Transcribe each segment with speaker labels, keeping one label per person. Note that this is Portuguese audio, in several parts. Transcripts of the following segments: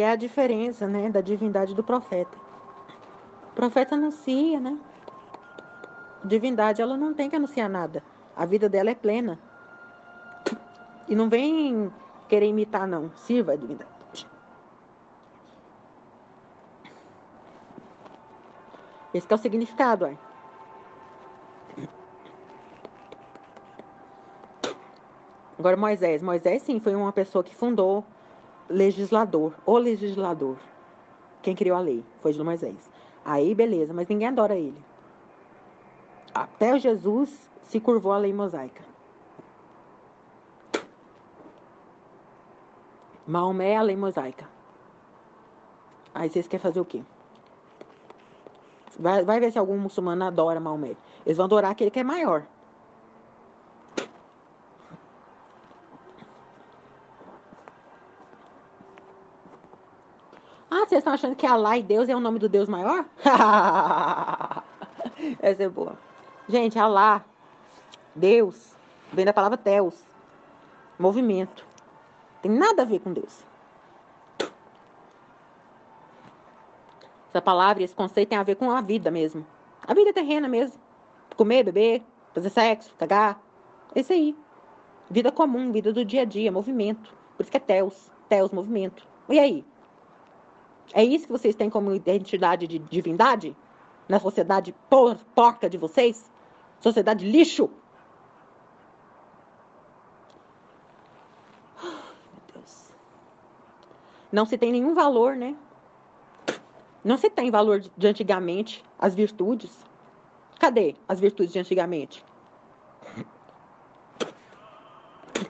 Speaker 1: é a diferença, né, da divindade do profeta. O profeta anuncia, né? Divindade, ela não tem que anunciar nada. A vida dela é plena. E não vem querer imitar, não. Sirva a divindade. Esse é o significado, ó. Agora Moisés. Moisés, sim, foi uma pessoa que fundou legislador, o legislador. Quem criou a lei foi de Moisés. Aí, beleza, mas ninguém adora ele. Até Jesus se curvou à lei mosaica. Maomé é a lei mosaica. Aí vocês querem fazer o quê? Vai, vai ver se algum muçulmano adora Maomé. Eles vão adorar aquele que é maior. Ah, vocês estão achando que Allah e Deus é o nome do Deus maior? Essa é boa. Gente, Allah, Deus, vem da palavra Teos, movimento. Tem nada a ver com Deus. Essa palavra, esse conceito tem a ver com a vida mesmo. A vida terrena mesmo. Comer, beber, fazer sexo, cagar. Esse aí. Vida comum, vida do dia a dia, movimento. Por isso que é Teos. Teos, movimento. E aí? É isso que vocês têm como identidade de divindade? Na sociedade por, porca de vocês? Sociedade lixo? Deus. Não se tem nenhum valor, né? Não se tem valor de antigamente as virtudes. Cadê as virtudes de antigamente?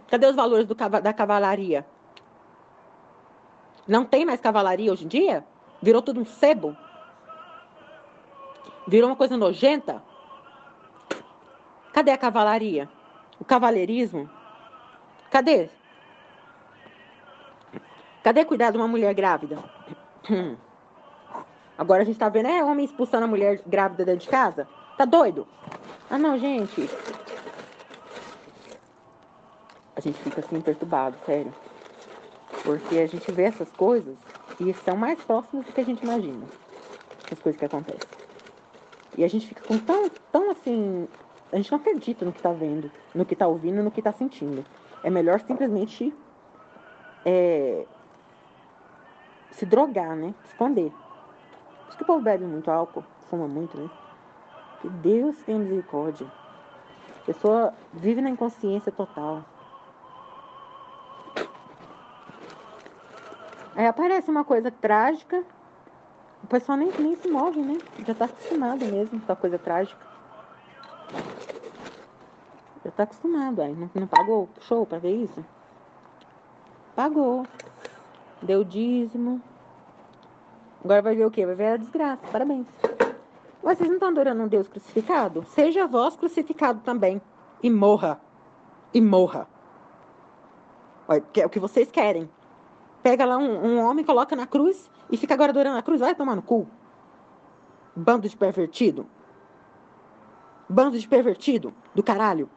Speaker 1: Cadê os valores do, da cavalaria? Não tem mais cavalaria hoje em dia? Virou tudo um sebo? Virou uma coisa nojenta? Cadê a cavalaria? O cavaleirismo? Cadê? Cadê cuidar de uma mulher grávida? Agora a gente tá vendo, é homem expulsando a mulher grávida dentro de casa? Tá doido? Ah, não, gente. A gente fica assim perturbado, sério. Porque a gente vê essas coisas e são mais próximas do que a gente imagina. As coisas que acontecem. E a gente fica com tão, tão assim. A gente não acredita no que está vendo, no que está ouvindo, no que está sentindo. É melhor simplesmente é, se drogar, né? Esconder. Por isso que o povo bebe muito álcool, fuma muito, né? Que Deus tenha misericórdia. A pessoa vive na inconsciência total. Aí aparece uma coisa trágica, o pessoal nem, nem se move, né? Já tá acostumado mesmo com a coisa trágica. Já tá acostumado, aí. Não, não pagou show pra ver isso? Pagou. Deu dízimo. Agora vai ver o quê? Vai ver a desgraça. Parabéns. Vocês não estão adorando um Deus crucificado? Seja vós crucificado também. E morra. E morra. É o que vocês querem. Pega lá um, um homem, coloca na cruz e fica agora adorando a cruz. Vai tomar no cu. Bando de pervertido. Bando de pervertido do caralho.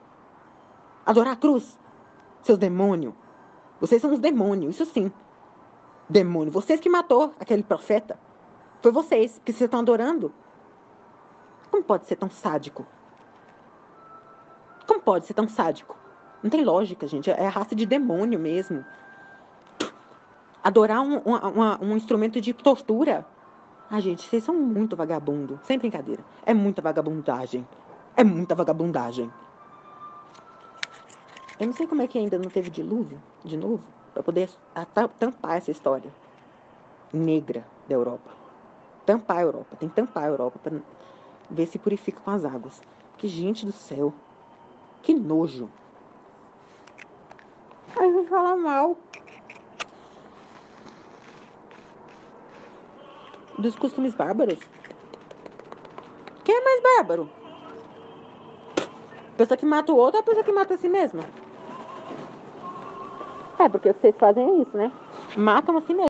Speaker 1: Adorar a cruz. Seus demônios. Vocês são os demônios, isso sim. Demônio. Vocês que matou aquele profeta. Foi vocês que vocês estão adorando. Como pode ser tão sádico? Como pode ser tão sádico? Não tem lógica, gente. É a raça de demônio mesmo adorar um, um, um instrumento de tortura. Ah, gente, vocês são muito vagabundo. Sem brincadeira. É muita vagabundagem. É muita vagabundagem. Eu não sei como é que ainda não teve dilúvio, de novo, para poder tampar essa história negra da Europa. Tampar a Europa. Tem que tampar a Europa para ver se purifica com as águas. Que gente do céu. Que nojo. Ai, vou falar mal. Dos costumes bárbaros. Quem é mais bárbaro? A pessoa que mata o outro ou a pessoa que mata a si mesma? É, porque o que vocês fazem é isso, né? Matam a si mesmo.